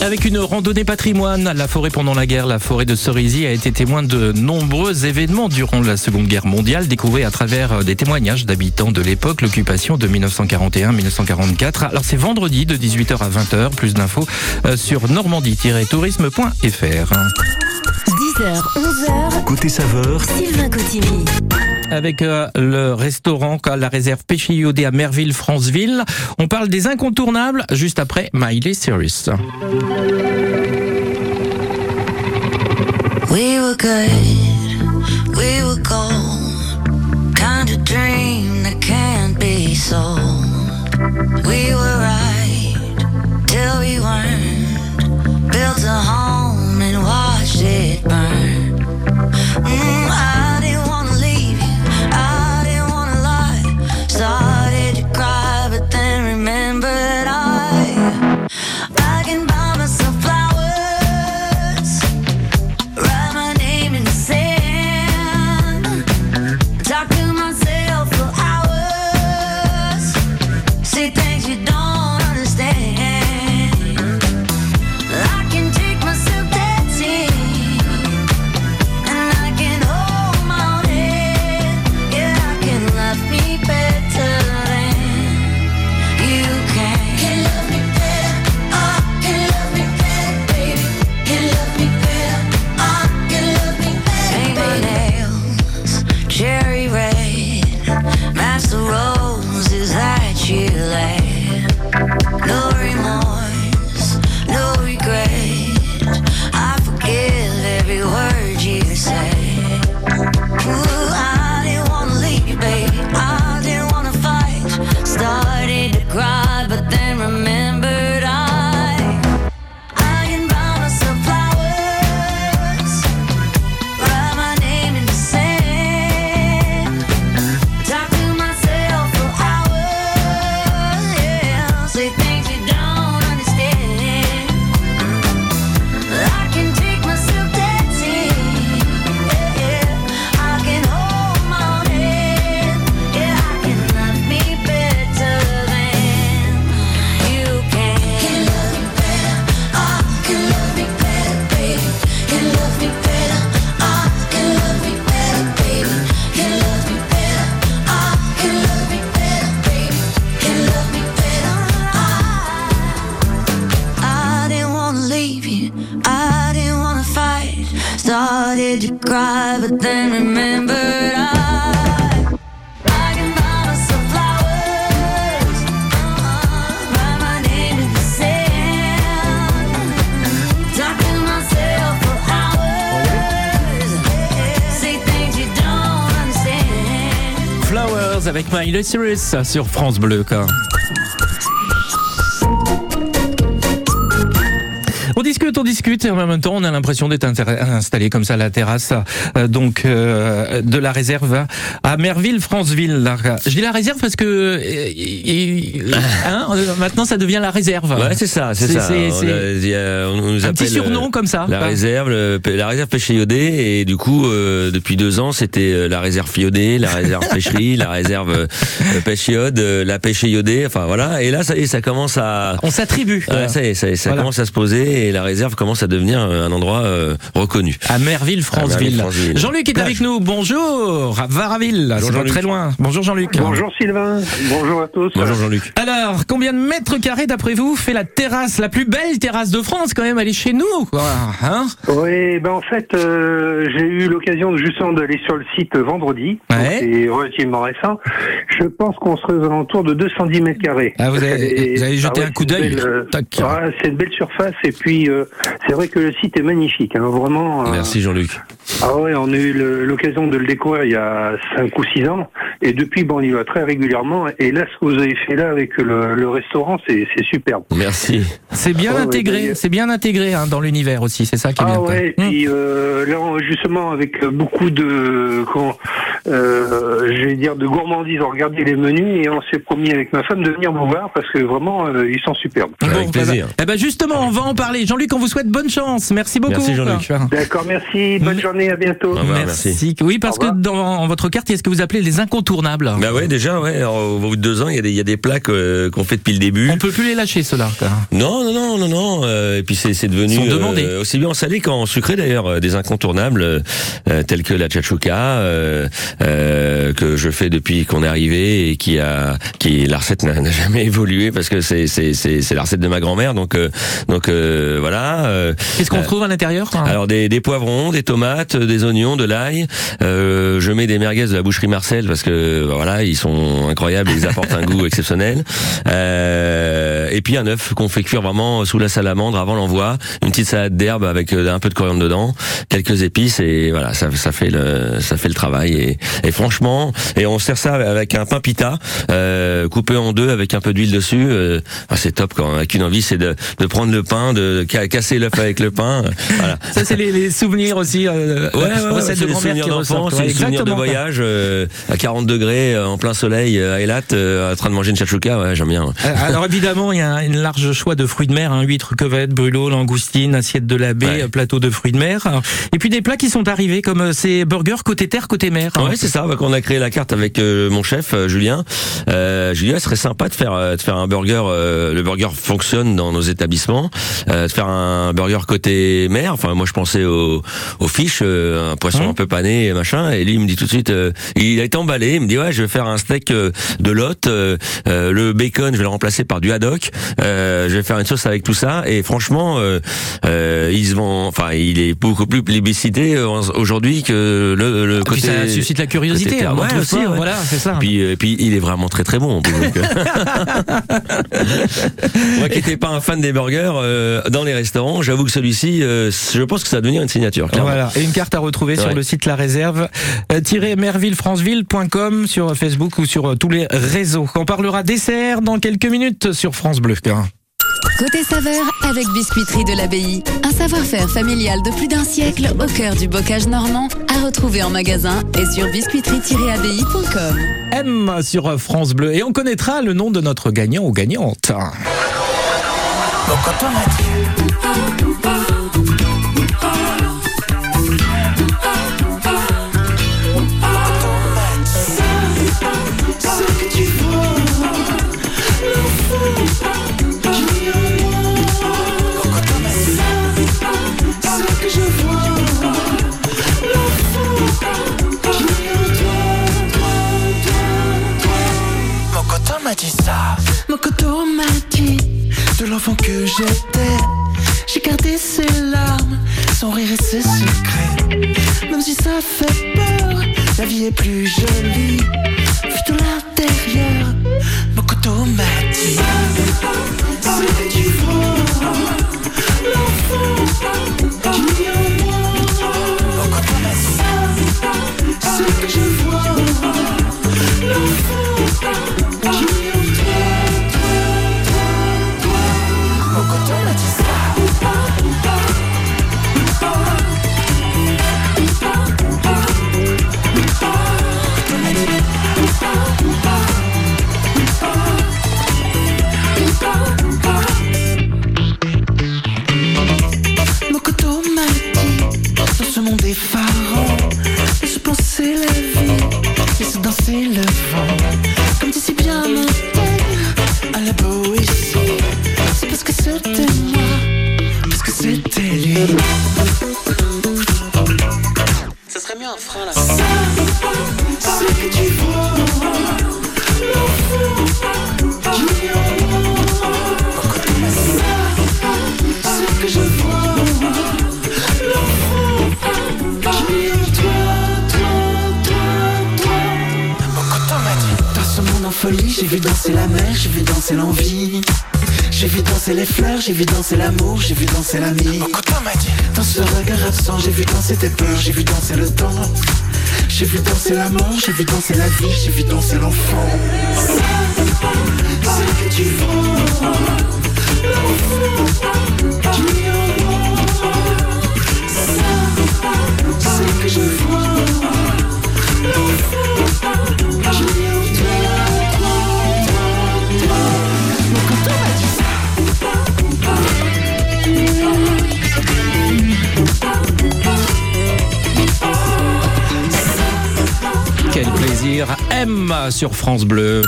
Avec une randonnée patrimoine, la forêt pendant la guerre, la forêt de Cerisy a été témoin de nombreux événements durant la Seconde Guerre mondiale, découverts à travers euh, des témoignages d'habitants de l'époque, l'occupation de 1941-1944. Alors c'est vendredi de 18h à 20h, plus d'infos euh, sur normandie-tourisme.fr. 10h, 11h, Côté saveur, Sylvain Cotigny. Avec euh, le restaurant à la réserve Pêché Iodé à Merville, Franceville, on parle des incontournables juste après Miley Cyrus. We were good, we were gold. Kind of dream that can't be sold. We were Miley Cyrus sur France Bleu. quoi. On discute, et en même temps on a l'impression d'être installé comme ça à la terrasse euh, donc euh, de la réserve à Merville, Franceville. là. Je dis la réserve parce que euh, hein, euh, maintenant ça devient la réserve. Ouais, c'est ça, c'est ça. On, a- on nous Un petit surnom euh, comme ça. La Ah. réserve, le- la réserve pêche iodée, et du coup, euh, depuis deux ans, c'était la réserve iodée, la réserve pêcherie, la réserve pêche iode, la pêche iodée. Enfin voilà. Et là, ça y est, ça commence à. On s'attribue. Ouais, ça y est, ça, y est, ça Voilà. commence à se poser et la réserve commence à devenir euh, un endroit euh, reconnu. À Merville, Franceville. Franceville. Jean-Luc est avec nous. Bonjour. À Varaville. C'est pas très loin. Bonjour Jean-Luc. Bonjour Sylvain, bonjour à tous. Bonjour Jean-Luc. Alors, combien de mètres carrés d'après vous fait la terrasse, la plus belle terrasse de France quand même? Elle est chez nous, quoi. Hein? Oui, ben en fait, euh, j'ai eu l'occasion de- justement d'aller sur le site vendredi. Donc, C'est relativement récent. Je pense qu'on serait aux alentours de 210 mètres carrés. Ah, vous avez- vous avez jeté ouais, un coup c'est une d'œil euh, Tac. ouais, C'est une belle surface et puis euh, c'est vrai que le site est magnifique, hein, vraiment. euh, Merci Jean-Luc. Ah ouais, on a eu l'occasion de le découvrir il y a 5 ou 6 ans. Et depuis, bon, on y va très régulièrement. Et là, ce que vous avez fait là avec le, le restaurant, c'est c'est superbe. Merci. C'est bien Ah ouais, intégré, c'est bien intégré hein, dans l'univers aussi, c'est ça qui est bien. Ah quoi. ouais, et puis euh, là justement avec beaucoup de comment euh, je vais dire de gourmandise, on regardait les menus et on s'est promis avec ma femme de venir vous voir parce que vraiment euh, ils sont superbes. Avec plaisir. Eh ben justement, on va en parler. Jean-Luc, on vous souhaite bonne chance. Merci beaucoup. Merci, Jean-Luc. D'accord, merci, bonne journée, à bientôt. Au revoir, Merci. merci. Oui, parce que dans votre carte, il y a ce que vous appelez les incontournables. Bah ouais, déjà, ouais. alors, au bout de deux ans, il y a des, il y a des plats que- qu'on fait depuis le début. On peut plus les lâcher, ceux-là. Non, non, non, non, non. euh, et puis c'est devenu euh, aussi bien en salé qu'en sucré d'ailleurs, euh, des incontournables euh, euh, tels que la euh, euh, que je fais depuis qu'on est arrivé et qui a qui la recette n'a jamais évolué parce que c'est c'est la recette de ma grand-mère donc euh, donc euh, voilà. euh, Qu'est-ce qu'on euh, trouve à l'intérieur alors des, des poivrons, des tomates, euh, des oignons, de l'ail. Euh, je mets des merguez de la boucherie Marcel parce que bah, voilà ils sont incroyables, ils apportent un goût exceptionnel. Euh, et puis un œuf qu'on fait cuire vraiment sous la salamandre avant l'envoi. Une petite salade d'herbe avec euh, un peu de coriandre dedans, quelques épices et voilà ça, ça fait le ça fait le travail et, et franchement et on sert ça avec un pain pita euh, coupé en deux avec un peu d'huile dessus. Euh, ah, c'est top quand avec une envie c'est de, de prendre le pain, de, ca- casser l'œuf avec le pain. euh, Voilà. Ça, c'est les, les souvenirs aussi. Euh, Ouais, ouais, c'est de grand-mère souvenirs qui Ouais, des souvenirs de voyage euh, à 40 degrés euh, en plein soleil euh, à Eilat, euh, en train de manger une chachouka, ouais, j'aime bien. Alors évidemment, il y a un une large choix de fruits de mer, hein, huîtres, crevettes, brûlots, langoustines, assiette de la baie, euh, plateau de fruits de mer. Et puis des plats qui sont arrivés comme ces burgers côté terre, côté mer. hein. Ouais, c'est ça. Quand on a créé la carte avec mon chef Julien, euh, Julien, ce serait sympa de faire de faire un burger. euh, le burger fonctionne dans nos établissements. Euh, de faire un burger côté mer. Enfin, moi, je pensais au, au fish, un poisson un peu pané, machin. Et lui, il me dit tout de suite, il a été emballé. Il me dit ouais, je vais faire un steak euh, de lot. euh, euh, le bacon, je vais le remplacer par du haddock. Euh, je vais faire une sauce avec tout ça. Et franchement, euh, ils vont. Enfin, il est beaucoup plus plébiscité aujourd'hui que le, le Et puis côté. ça suscite la curiosité. côté hein, Ouais, aussi, pas, ouais. Voilà, c'est ça. Puis, euh, puis il est vraiment très très bon. donc. Moi qui n'étais pas un fan des burgers dans les restaurants, j'avoue que celui-ci, je pense que ça va devenir une signature. clairement. Voilà, et une carte à retrouver sur le site La Réserve, euh, sur Facebook ou sur euh, tous les réseaux. On parlera dessert dans quelques minutes sur France Bleu. Côté saveur, avec Biscuiterie de l'Abbaye. Un savoir-faire familial de plus d'un siècle au cœur du bocage normand, à retrouver en magasin et sur biscuiterie-abbaye.com. M sur France Bleu et on connaîtra le nom de notre gagnant ou gagnante. J'étais. J'ai gardé ses larmes, son rire et ses secrets. Même si ça fait peur, la vie est plus jolie. L'intérieur, en folie, j'ai vu danser la mer, j'ai vu danser l'envie j'ai vu danser les fleurs, j'ai vu danser l'amour, j'ai vu danser l'ami. Dans ce regard absent, j'ai vu danser tes peurs, j'ai vu danser le temps. J'ai vu danser l'amour, j'ai vu danser la vie, j'ai vu danser l'enfant. Ce que tu l'enfant plaisir. M sur France Bleu.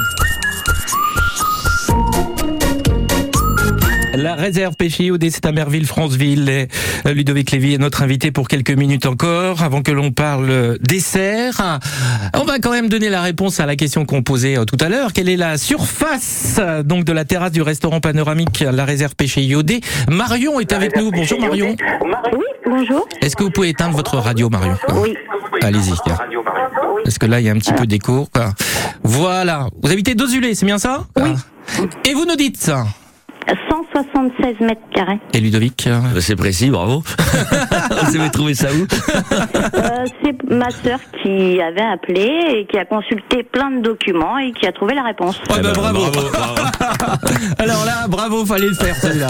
La réserve Péchiaudé, c'est à Merville, Franceville. Et euh, Ludovic Lévy est notre invité pour quelques minutes encore, avant que l'on parle dessert. On va quand même donner la réponse à la question qu'on posait euh, tout à l'heure. Quelle est la surface euh, donc de la terrasse du restaurant panoramique La réserve Péchiaudé Marion est avec nous. Bonjour Marion. Oui, bonjour. Est-ce que vous pouvez éteindre votre radio, Marion? Oui. Allez-y. Parce que là, il y a un petit peu d'écho. Voilà. Vous habitez Dozulé, c'est bien ça Oui. Et vous nous dites ça 176 mètres carrés. Et Ludovic euh, Bah, C'est précis, bravo. Vous avez trouvé ça où Euh, c'est ma sœur qui avait appelé et qui a consulté plein de documents et qui a trouvé la réponse. Ouais, bah, bravo. Alors là, bravo, fallait le faire celui-là.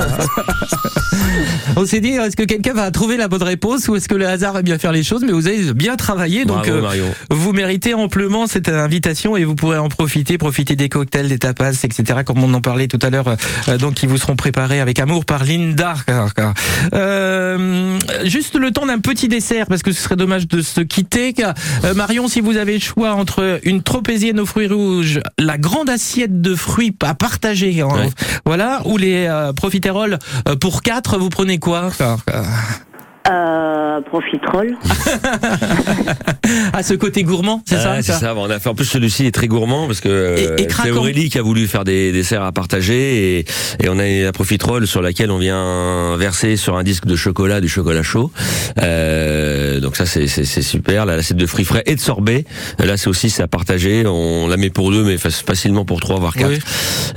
On s'est dit, est-ce que quelqu'un va trouver la bonne réponse ou est-ce que le hasard va bien faire les choses Mais vous avez bien travaillé, donc Bravo, Marion. vous méritez amplement cette invitation et vous pourrez en profiter, profiter des cocktails, des tapas, etc. Comme on en parlait tout à l'heure, euh, donc qui vous seront préparés avec amour par Linda. Euh, juste le temps d'un petit dessert parce que ce serait dommage de se quitter. Euh, Marion, si vous avez le choix entre une tropézienne aux fruits rouges, la grande assiette de fruits à partager, hein, voilà, ou les euh, profiteroles euh, pour quatre, vous prenez quoi Euh, profiterole. À ce côté gourmand, c'est ça, Ouais, C'est ça on a fait, en plus, celui-ci est très gourmand parce que euh, c'est. Aurélie qui a voulu faire des desserts à partager et, et on a la profiterole sur laquelle on vient verser sur un disque de chocolat du chocolat chaud. Euh, donc ça, c'est c'est- c'est super. Là, l'assiette de fruits frais et de sorbet. Là, c'est aussi c'est à partager. On la met pour deux, mais fa- facilement pour trois voire quatre. Oui.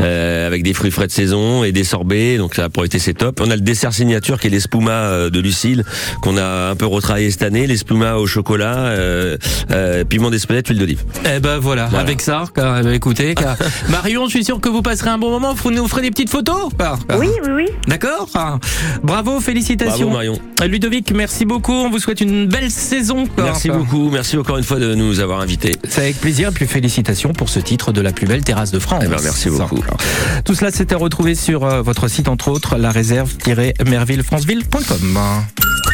Euh, avec des fruits frais de saison et des sorbets. Donc ça, pour été, c'est top. On a le dessert signature qui est l'espuma euh, de Lucille qu'on a un peu retravaillé cette année. L'espuma au chocolat, euh, euh, piment d'Espelette, huile d'olive. Eh ben voilà, Voilà. avec ça, car, ben, écoutez, car- Marion, je suis sûr que vous passerez un bon moment, vous nous ferez des petites photos Ah, ah. Oui, oui, oui. D'accord? Ah. Bravo, félicitations. Bravo, Marion. Ludovic, merci beaucoup, on vous souhaite une belle saison. Merci beaucoup, merci encore une fois de nous avoir invités. C'est avec plaisir, et puis félicitations pour ce titre de la plus belle terrasse de France. Eh ben, merci beaucoup. Tout cela, à retrouver sur euh, votre site, entre autres, la réserve-mervillefranceville.com.